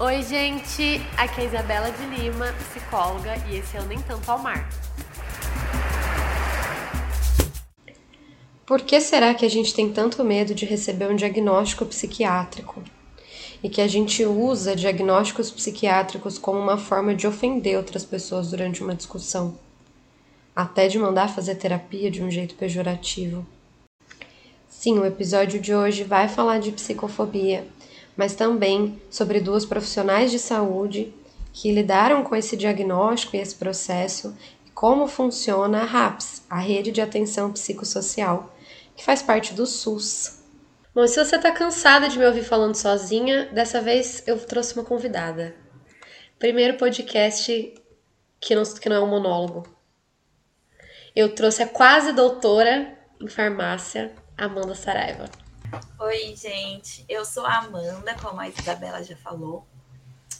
Oi, gente! Aqui é a Isabela de Lima, psicóloga, e esse é o Nem Tanto ao Mar. Por que será que a gente tem tanto medo de receber um diagnóstico psiquiátrico? E que a gente usa diagnósticos psiquiátricos como uma forma de ofender outras pessoas durante uma discussão, até de mandar fazer terapia de um jeito pejorativo. Sim, o episódio de hoje vai falar de psicofobia, mas também sobre duas profissionais de saúde que lidaram com esse diagnóstico e esse processo e como funciona a RAPS, a Rede de Atenção Psicossocial, que faz parte do SUS. Bom, se você está cansada de me ouvir falando sozinha, dessa vez eu trouxe uma convidada. Primeiro podcast que não, que não é um monólogo. Eu trouxe a quase doutora em farmácia, Amanda Saraiva. Oi, gente. Eu sou a Amanda, como a Isabela já falou.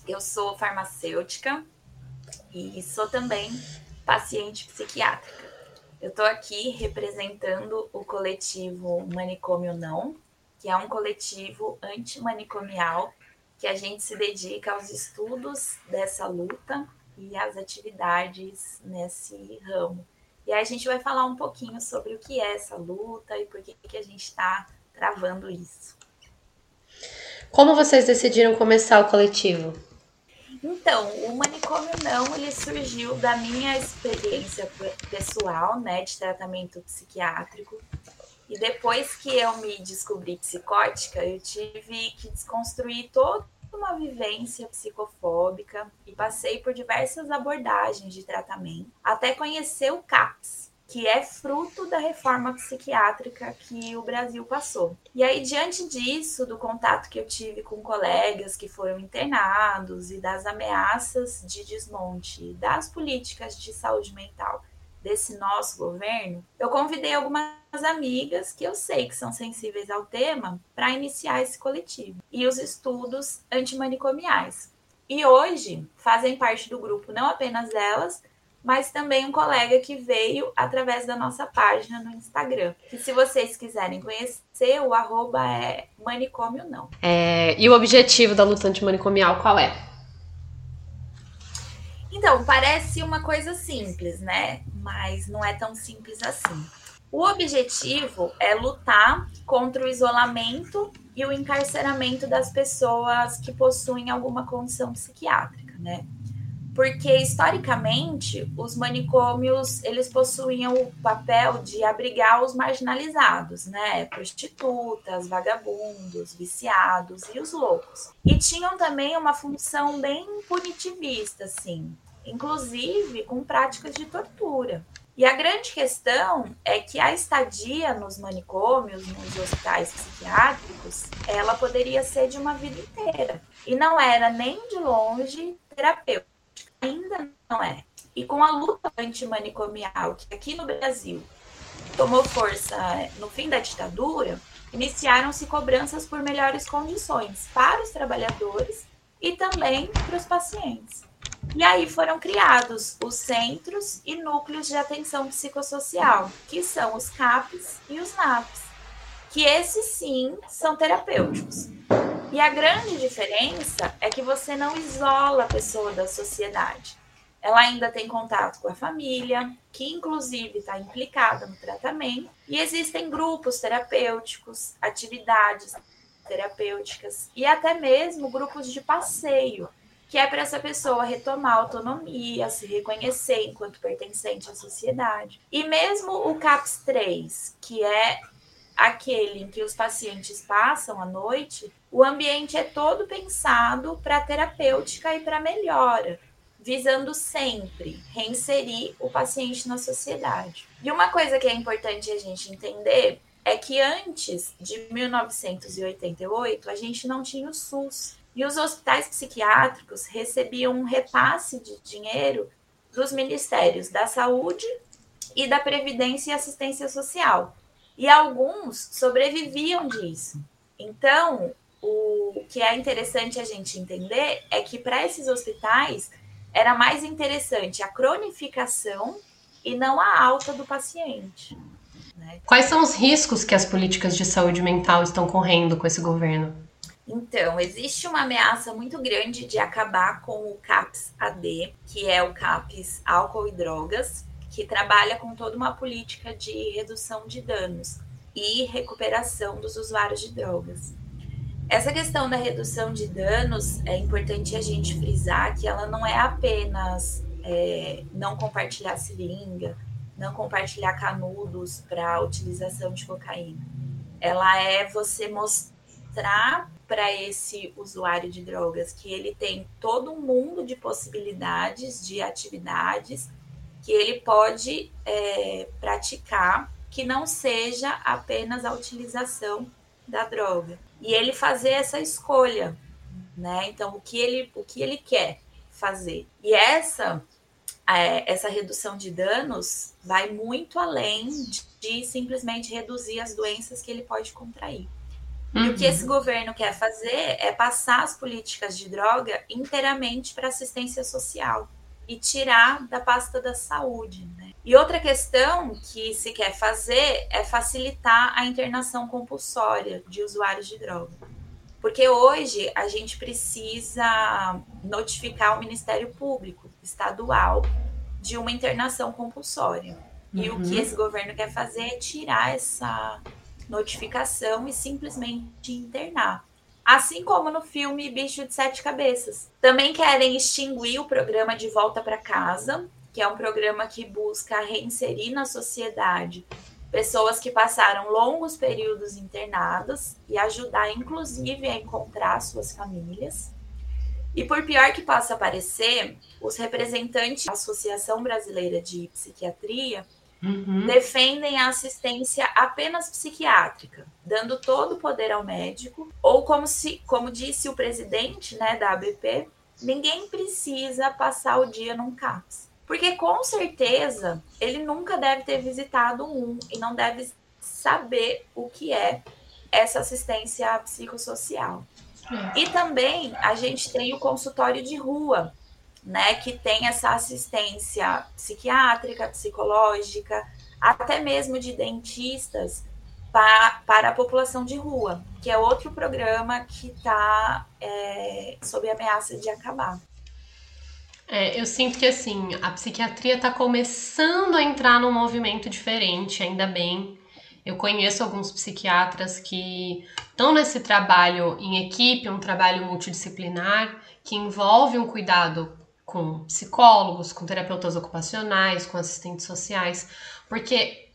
Eu sou farmacêutica e sou também paciente psiquiátrica. Eu estou aqui representando o coletivo Manicômio Não, que é um coletivo antimanicomial que a gente se dedica aos estudos dessa luta e às atividades nesse ramo. E aí a gente vai falar um pouquinho sobre o que é essa luta e por que, que a gente está travando isso. Como vocês decidiram começar o coletivo? Então, o manicômio não, ele surgiu da minha experiência pessoal, né, de tratamento psiquiátrico. E depois que eu me descobri psicótica, eu tive que desconstruir toda uma vivência psicofóbica e passei por diversas abordagens de tratamento, até conhecer o CAPS, que é fruto da reforma psiquiátrica que o Brasil passou. E aí, diante disso, do contato que eu tive com colegas que foram internados e das ameaças de desmonte das políticas de saúde mental desse nosso governo, eu convidei algumas amigas que eu sei que são sensíveis ao tema para iniciar esse coletivo e os estudos antimanicomiais. E hoje fazem parte do grupo não apenas elas, mas também um colega que veio através da nossa página no Instagram. Que se vocês quiserem conhecer, o arroba é manicômio não. É, e o objetivo da luta antimanicomial qual é? Então, parece uma coisa simples, né? Mas não é tão simples assim. O objetivo é lutar contra o isolamento e o encarceramento das pessoas que possuem alguma condição psiquiátrica, né? Porque historicamente os manicômios eles possuíam o papel de abrigar os marginalizados, né, prostitutas, vagabundos, viciados e os loucos. E tinham também uma função bem punitivista, assim, inclusive com práticas de tortura. E a grande questão é que a estadia nos manicômios, nos hospitais psiquiátricos, ela poderia ser de uma vida inteira. E não era nem de longe terapêutica ainda não é. E com a luta antimanicomial, que aqui no Brasil tomou força no fim da ditadura, iniciaram-se cobranças por melhores condições para os trabalhadores e também para os pacientes. E aí foram criados os centros e núcleos de atenção psicossocial, que são os CAPs e os NAPs, que esses sim são terapêuticos. E a grande diferença é que você não isola a pessoa da sociedade. Ela ainda tem contato com a família, que inclusive está implicada no tratamento, e existem grupos terapêuticos, atividades terapêuticas e até mesmo grupos de passeio, que é para essa pessoa retomar a autonomia, se reconhecer enquanto pertencente à sociedade. E mesmo o CAPS 3, que é aquele em que os pacientes passam a noite, o ambiente é todo pensado para terapêutica e para melhora, visando sempre reinserir o paciente na sociedade. E uma coisa que é importante a gente entender é que antes de 1988 a gente não tinha o SUS e os hospitais psiquiátricos recebiam um repasse de dinheiro dos ministérios da Saúde e da Previdência e Assistência Social. E alguns sobreviviam disso. Então, o que é interessante a gente entender é que para esses hospitais era mais interessante a cronificação e não a alta do paciente. Né? Quais são os riscos que as políticas de saúde mental estão correndo com esse governo? Então, existe uma ameaça muito grande de acabar com o CAPS-AD, que é o CAPS Álcool e Drogas, que trabalha com toda uma política de redução de danos e recuperação dos usuários de drogas. Essa questão da redução de danos é importante a gente frisar que ela não é apenas é, não compartilhar seringa, não compartilhar canudos para utilização de cocaína. Ela é você mostrar para esse usuário de drogas que ele tem todo um mundo de possibilidades, de atividades que ele pode é, praticar que não seja apenas a utilização da droga. E ele fazer essa escolha, né? Então, o que ele, o que ele quer fazer. E essa é, essa redução de danos vai muito além de, simplesmente reduzir as doenças que ele pode contrair. Uhum. E o que esse uhum. governo quer fazer é passar as políticas de droga inteiramente para assistência social e tirar da pasta da saúde. Né? E outra questão que se quer fazer é facilitar a internação compulsória de usuários de droga. Porque hoje a gente precisa notificar o Ministério Público estadual de uma internação compulsória. Uhum. E o que uhum. esse governo quer fazer é tirar essa notificação e simplesmente internar. Assim como no filme Bicho de Sete Cabeças. Também querem extinguir o programa de volta para casa, que é um programa que busca reinserir na sociedade pessoas que passaram longos períodos internadas e ajudar, inclusive, a encontrar suas famílias. E por pior que possa parecer, os representantes da Associação Brasileira de Psiquiatria uhum. defendem a assistência apenas psiquiátrica, dando todo o poder ao médico, ou como se, como disse o presidente, né, da ABP, ninguém precisa passar o dia num CAPS. Porque com certeza ele nunca deve ter visitado um e não deve saber o que é essa assistência psicossocial. É. E também a gente tem o consultório de rua, né, que tem essa assistência psiquiátrica, psicológica, até mesmo de dentistas para, para a população de rua, que é outro programa que está é, sob ameaça de acabar. É, eu sinto que assim, a psiquiatria está começando a entrar num movimento diferente, ainda bem. Eu conheço alguns psiquiatras que estão nesse trabalho em equipe, um trabalho multidisciplinar, que envolve um cuidado com psicólogos, com terapeutas ocupacionais, com assistentes sociais, porque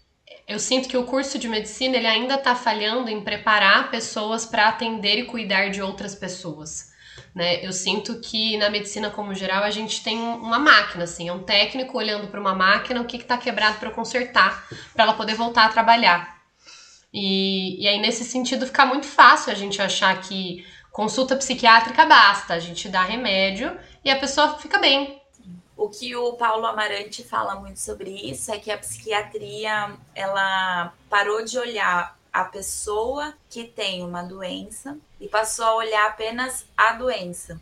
eu sinto que o curso de medicina ele ainda está falhando em preparar pessoas para atender e cuidar de outras pessoas. Né? Eu sinto que na medicina como geral a gente tem uma máquina, assim, é um técnico olhando para uma máquina o que está quebrado para consertar, para ela poder voltar a trabalhar. E, e aí nesse sentido fica muito fácil a gente achar que consulta psiquiátrica basta, a gente dá remédio e a pessoa fica bem. O que o Paulo Amarante fala muito sobre isso é que a psiquiatria ela parou de olhar a pessoa que tem uma doença e passou a olhar apenas a doença.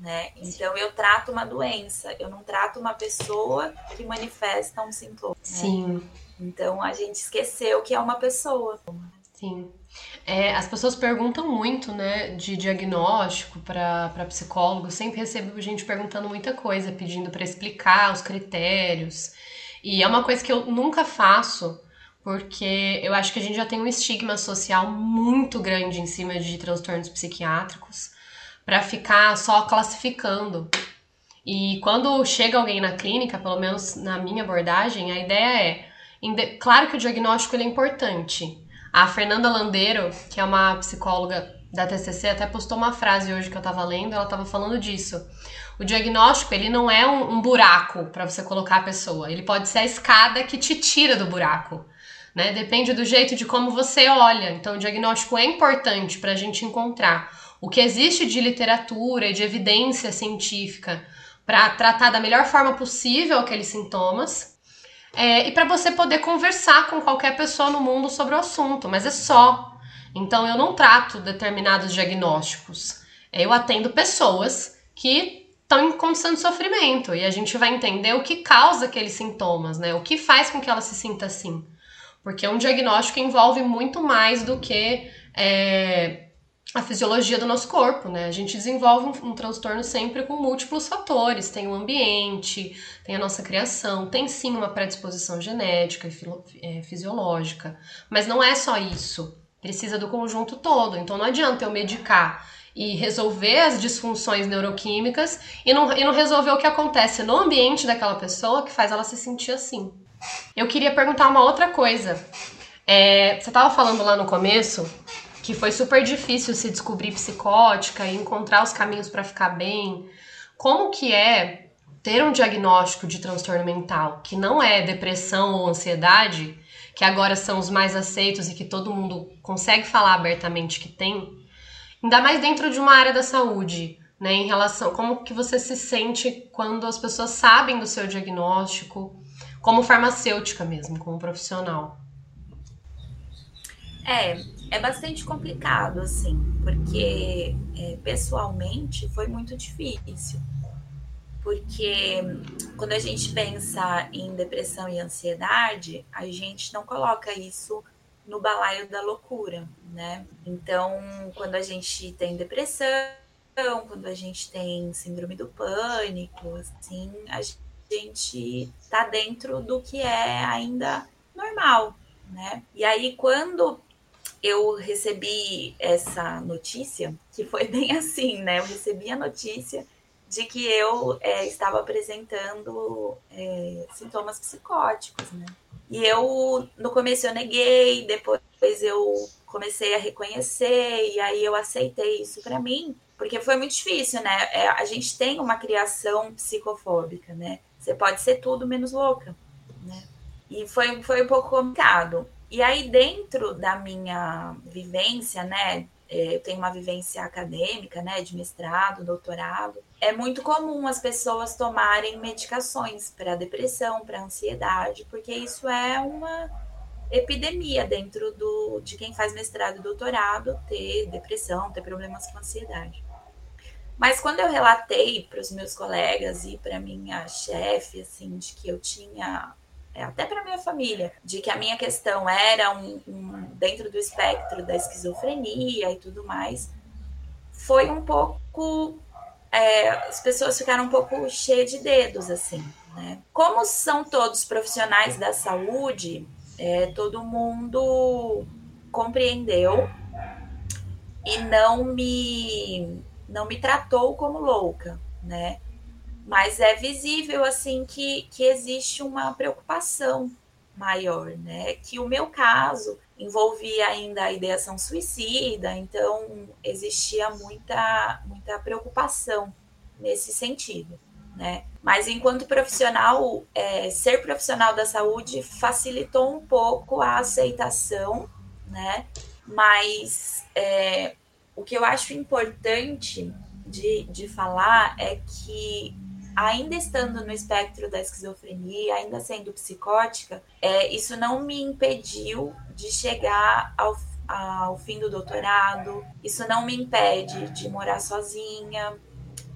Né? Então eu trato uma doença, eu não trato uma pessoa que manifesta um sintoma. Né? Sim. Então a gente esqueceu que é uma pessoa. Sim. É, as pessoas perguntam muito, né, de diagnóstico para psicólogo. Sempre recebo gente perguntando muita coisa, pedindo para explicar os critérios. E é uma coisa que eu nunca faço, porque eu acho que a gente já tem um estigma social muito grande em cima de transtornos psiquiátricos para ficar só classificando. E quando chega alguém na clínica, pelo menos na minha abordagem, a ideia é, claro que o diagnóstico ele é importante, a Fernanda Landeiro, que é uma psicóloga da TCC, até postou uma frase hoje que eu estava lendo, ela estava falando disso. O diagnóstico, ele não é um, um buraco para você colocar a pessoa, ele pode ser a escada que te tira do buraco. Né? Depende do jeito de como você olha. Então, o diagnóstico é importante para a gente encontrar o que existe de literatura e de evidência científica para tratar da melhor forma possível aqueles sintomas é, e para você poder conversar com qualquer pessoa no mundo sobre o assunto, mas é só. Então eu não trato determinados diagnósticos. Eu atendo pessoas que estão em condição de sofrimento e a gente vai entender o que causa aqueles sintomas, né? O que faz com que ela se sinta assim. Porque um diagnóstico envolve muito mais do que é, a fisiologia do nosso corpo, né? A gente desenvolve um, um, transtorno sempre com múltiplos fatores. Tem o ambiente, tem a nossa criação, tem sim uma predisposição genética e filo, é, fisiológica. Mas não é só isso. Precisa do conjunto todo. Então não adianta eu medicar e resolver as disfunções neuroquímicas e não, e não resolver o que acontece no ambiente daquela pessoa que faz ela se sentir assim. Eu queria perguntar uma outra coisa. É, você estava falando lá no começo que foi super difícil se descobrir psicótica e encontrar os caminhos para ficar bem. Como que é ter um diagnóstico de transtorno mental, que não é depressão ou ansiedade, que agora são os mais aceitos e que todo mundo consegue falar abertamente que tem, ainda mais dentro de uma área da saúde, né, em relação como que você se sente quando as pessoas sabem do seu diagnóstico, como farmacêutica mesmo, como profissional. É, é bastante complicado, assim, porque é, pessoalmente foi muito difícil. Porque quando a gente pensa em depressão e ansiedade, a gente não coloca isso no balaio da loucura, né? Então, quando a gente tem depressão, quando a gente tem síndrome do pânico, assim, a gente tá dentro do que é ainda normal, né? E aí, quando eu recebi essa notícia, que foi bem assim, né? Eu recebi a notícia de que eu é, estava apresentando é, sintomas psicóticos, né? E eu, no começo eu neguei, depois eu comecei a reconhecer, e aí eu aceitei isso para mim, porque foi muito difícil, né? É, a gente tem uma criação psicofóbica, né? Você pode ser tudo menos louca, né? E foi, foi um pouco complicado. E aí, dentro da minha vivência, né, é, eu tenho uma vivência acadêmica, né, de mestrado, doutorado, é muito comum as pessoas tomarem medicações para depressão, para ansiedade, porque isso é uma epidemia dentro do, de quem faz mestrado e doutorado ter depressão, ter problemas com ansiedade. Mas quando eu relatei para os meus colegas e para minha chefe, assim, de que eu tinha até para minha família, de que a minha questão era um, um, dentro do espectro da esquizofrenia e tudo mais, foi um pouco. É, as pessoas ficaram um pouco cheias de dedos, assim, né? Como são todos profissionais da saúde, é, todo mundo compreendeu e não me não me tratou como louca, né? Mas é visível assim que, que existe uma preocupação maior, né? Que o meu caso envolvia ainda a ideação suicida, então existia muita muita preocupação nesse sentido, né? Mas enquanto profissional, é, ser profissional da saúde facilitou um pouco a aceitação, né? Mas é, o que eu acho importante de, de falar é que ainda estando no espectro da esquizofrenia, ainda sendo psicótica, é, isso não me impediu de chegar ao, ao fim do doutorado, isso não me impede de morar sozinha,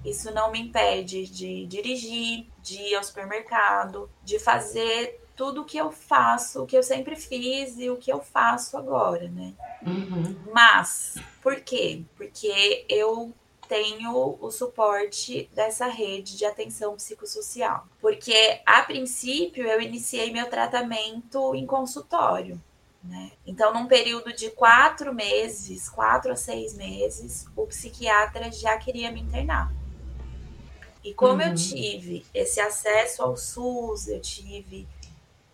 isso não me impede de dirigir, de ir ao supermercado, de fazer tudo o que eu faço, o que eu sempre fiz e o que eu faço agora, né? Uhum. Mas, por quê? Porque eu tenho o suporte dessa rede de atenção psicossocial. Porque, a princípio, eu iniciei meu tratamento em consultório. Né? Então, num período de quatro meses, quatro a seis meses, o psiquiatra já queria me internar. E como uhum. eu tive esse acesso ao SUS, eu tive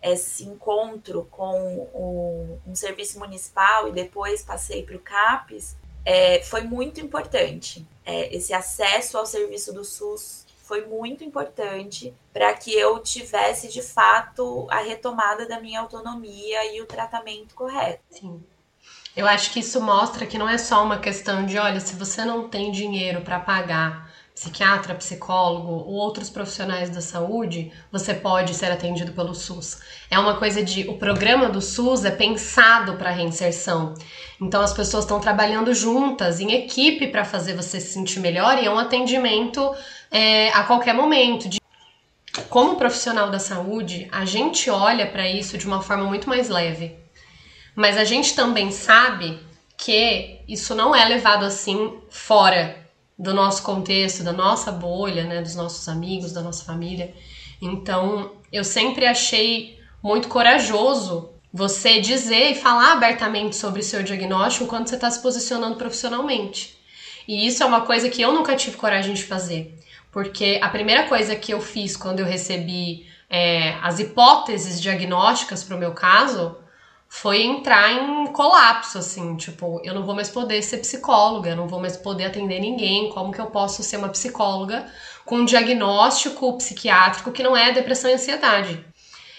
esse encontro com o, um serviço municipal e depois passei para o CAPES, é, foi muito importante. É, esse acesso ao serviço do SUS foi muito importante para que eu tivesse de fato a retomada da minha autonomia e o tratamento correto. Sim. Eu acho que isso mostra que não é só uma questão de, olha, se você não tem dinheiro para pagar psiquiatra, psicólogo ou outros profissionais da saúde, você pode ser atendido pelo SUS. É uma coisa de o programa do SUS é pensado para reinserção. Então as pessoas estão trabalhando juntas, em equipe, para fazer você se sentir melhor e é um atendimento é, a qualquer momento. De... Como profissional da saúde, a gente olha para isso de uma forma muito mais leve. Mas a gente também sabe que isso não é levado assim fora do nosso contexto, da nossa bolha, né, dos nossos amigos, da nossa família. Então, eu sempre achei muito corajoso você dizer e falar abertamente sobre seu diagnóstico quando você está se posicionando profissionalmente. E isso é uma coisa que eu nunca tive coragem de fazer, porque a primeira coisa que eu fiz quando eu recebi é, as hipóteses diagnósticas para o meu caso foi entrar em colapso, assim, tipo, eu não vou mais poder ser psicóloga, eu não vou mais poder atender ninguém, como que eu posso ser uma psicóloga com um diagnóstico psiquiátrico que não é depressão e ansiedade?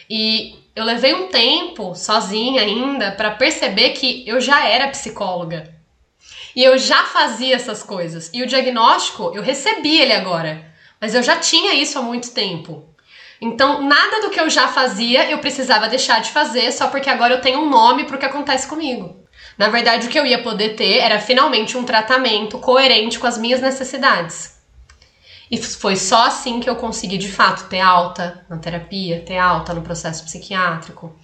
E eu levei um tempo sozinha ainda para perceber que eu já era psicóloga. E eu já fazia essas coisas. E o diagnóstico, eu recebi ele agora. Mas eu já tinha isso há muito tempo. Então, nada do que eu já fazia eu precisava deixar de fazer só porque agora eu tenho um nome para o que acontece comigo. Na verdade, o que eu ia poder ter era finalmente um tratamento coerente com as minhas necessidades. E foi só assim que eu consegui de fato ter alta na terapia, ter alta no processo psiquiátrico,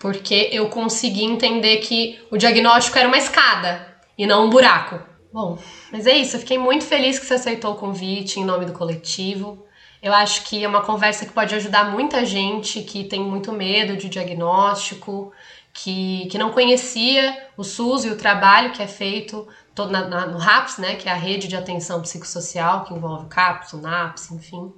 porque eu consegui entender que o diagnóstico era uma escada e não um buraco. Bom, mas é isso, eu fiquei muito feliz que você aceitou o convite em nome do coletivo. Eu acho que é uma conversa que pode ajudar muita gente que tem muito medo de diagnóstico, que, que não conhecia o SUS e o trabalho que é feito na, na, no RAPS, né, que é a rede de atenção psicossocial, que envolve o CAPS, o NAPS, enfim.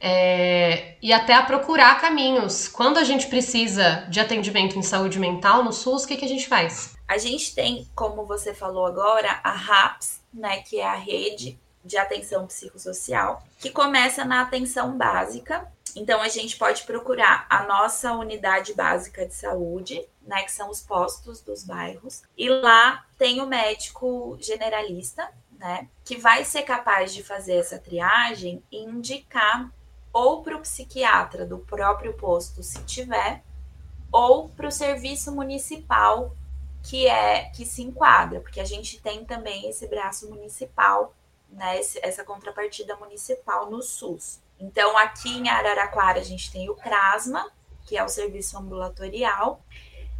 É, e até a procurar caminhos. Quando a gente precisa de atendimento em saúde mental no SUS, o que, que a gente faz? A gente tem, como você falou agora, a RAPS, né, que é a rede de atenção psicossocial, que começa na atenção básica. Então, a gente pode procurar a nossa unidade básica de saúde, né, que são os postos dos bairros, e lá tem o médico generalista, né, que vai ser capaz de fazer essa triagem e indicar ou para o psiquiatra do próprio posto, se tiver, ou para o serviço municipal que é que se enquadra, porque a gente tem também esse braço municipal né, essa contrapartida municipal no SUS. Então, aqui em Araraquara, a gente tem o CRASMA, que é o serviço ambulatorial.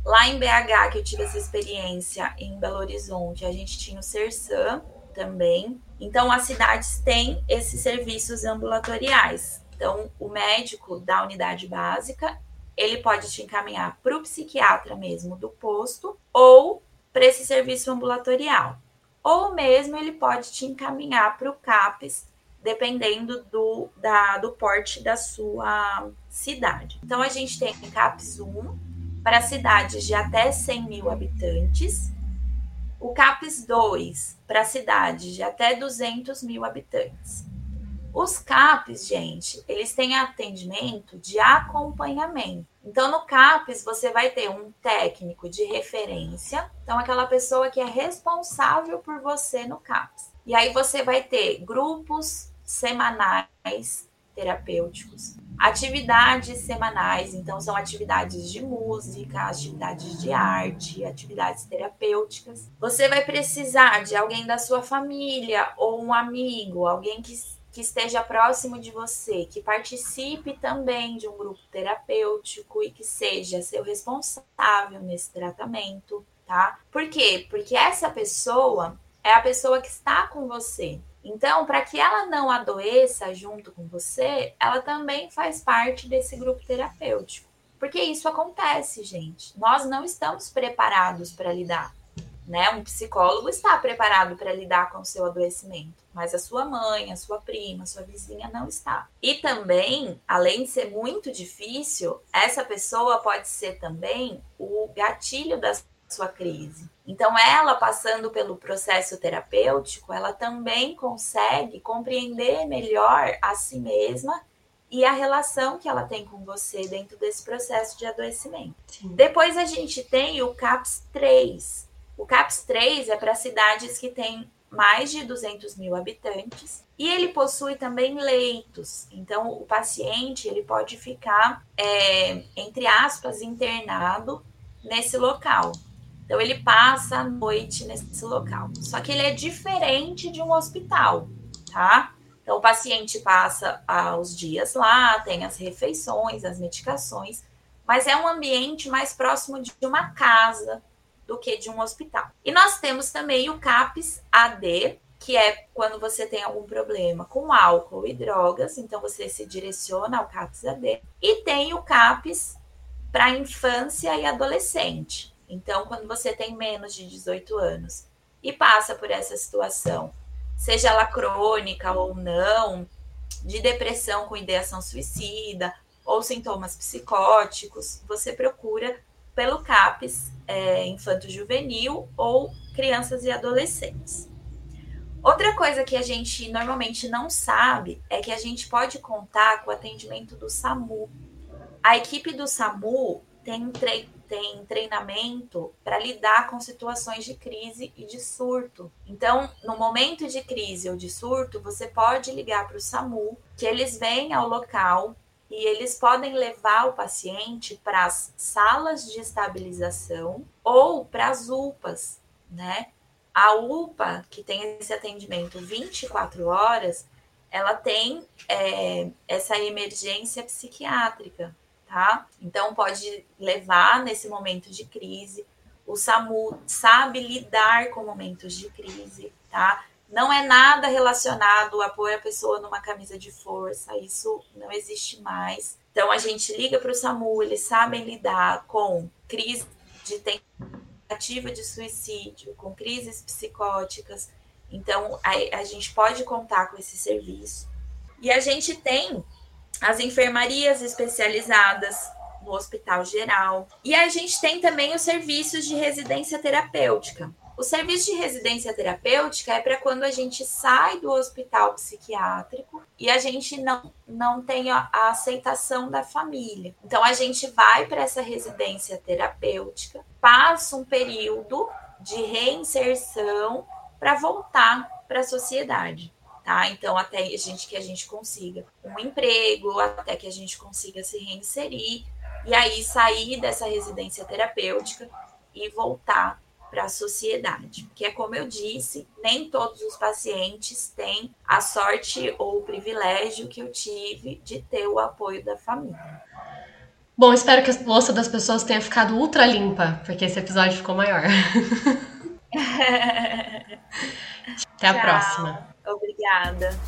Lá em BH, que eu tive essa experiência, em Belo Horizonte, a gente tinha o CERSAM também. Então, as cidades têm esses serviços ambulatoriais. Então, o médico da unidade básica, ele pode te encaminhar para o psiquiatra mesmo do posto ou para esse serviço ambulatorial ou mesmo ele pode te encaminhar para o CAPES, dependendo do, da, do porte da sua cidade. Então, a gente tem CAPES 1 para cidades de até 100 mil habitantes, o CAPES 2 para cidades de até 200 mil habitantes. Os CAPs, gente, eles têm atendimento de acompanhamento. Então, no CAPES, você vai ter um técnico de referência, então, aquela pessoa que é responsável por você no CAPES. E aí, você vai ter grupos semanais terapêuticos, atividades semanais, então, são atividades de música, atividades de arte, atividades terapêuticas. Você vai precisar de alguém da sua família ou um amigo, alguém que que esteja próximo de você, que participe também de um grupo terapêutico e que seja seu responsável nesse tratamento, tá? Por quê? Porque essa pessoa é a pessoa que está com você. Então, para que ela não adoeça junto com você, ela também faz parte desse grupo terapêutico. Porque isso acontece, gente. Nós não estamos preparados para lidar né? Um psicólogo está preparado para lidar com o seu adoecimento, mas a sua mãe, a sua prima, a sua vizinha não está. E também, além de ser muito difícil, essa pessoa pode ser também o gatilho da sua crise. Então, ela passando pelo processo terapêutico, ela também consegue compreender melhor a si mesma e a relação que ela tem com você dentro desse processo de adoecimento. Sim. Depois a gente tem o CAPS 3, o CAPS 3 é para cidades que têm mais de 200 mil habitantes e ele possui também leitos. Então, o paciente ele pode ficar, é, entre aspas, internado nesse local. Então, ele passa a noite nesse local. Só que ele é diferente de um hospital, tá? Então, o paciente passa ah, os dias lá, tem as refeições, as medicações, mas é um ambiente mais próximo de uma casa, do que de um hospital. E nós temos também o CAPS AD, que é quando você tem algum problema com álcool e drogas, então você se direciona ao CAPS AD. E tem o CAPS para infância e adolescente. Então, quando você tem menos de 18 anos e passa por essa situação, seja ela crônica ou não, de depressão com ideação suicida ou sintomas psicóticos, você procura pelo CAPS é, infanto-juvenil ou crianças e adolescentes. Outra coisa que a gente normalmente não sabe é que a gente pode contar com o atendimento do SAMU. A equipe do SAMU tem, tre tem treinamento para lidar com situações de crise e de surto. Então, no momento de crise ou de surto, você pode ligar para o SAMU, que eles vêm ao local e eles podem levar o paciente para as salas de estabilização ou para as UPAs, né? A UPA, que tem esse atendimento 24 horas, ela tem é, essa emergência psiquiátrica, tá? Então pode levar nesse momento de crise. O SAMU sabe lidar com momentos de crise, tá? Não é nada relacionado a pôr a pessoa numa camisa de força, isso não existe mais. Então a gente liga para o SAMU, eles sabem lidar com crise de tentativa de suicídio, com crises psicóticas. Então, a, a gente pode contar com esse serviço. E a gente tem as enfermarias especializadas no hospital geral. E a gente tem também os serviços de residência terapêutica. O serviço de residência terapêutica é para quando a gente sai do hospital psiquiátrico e a gente não, não tem a, aceitação da família. Então a gente vai para essa residência terapêutica, passa um período de reinserção para voltar para a sociedade. Tá? Então, até a gente que a gente consiga um emprego, até que a gente consiga se reinserir, e aí sair dessa residência terapêutica e voltar para a sociedade. Que é como eu disse, nem todos os pacientes têm a sorte ou o privilégio que eu tive de ter o apoio da família. Bom, espero que a louça das pessoas tenha ficado ultra limpa, porque esse episódio ficou maior. Até a Tchau. próxima. Obrigada.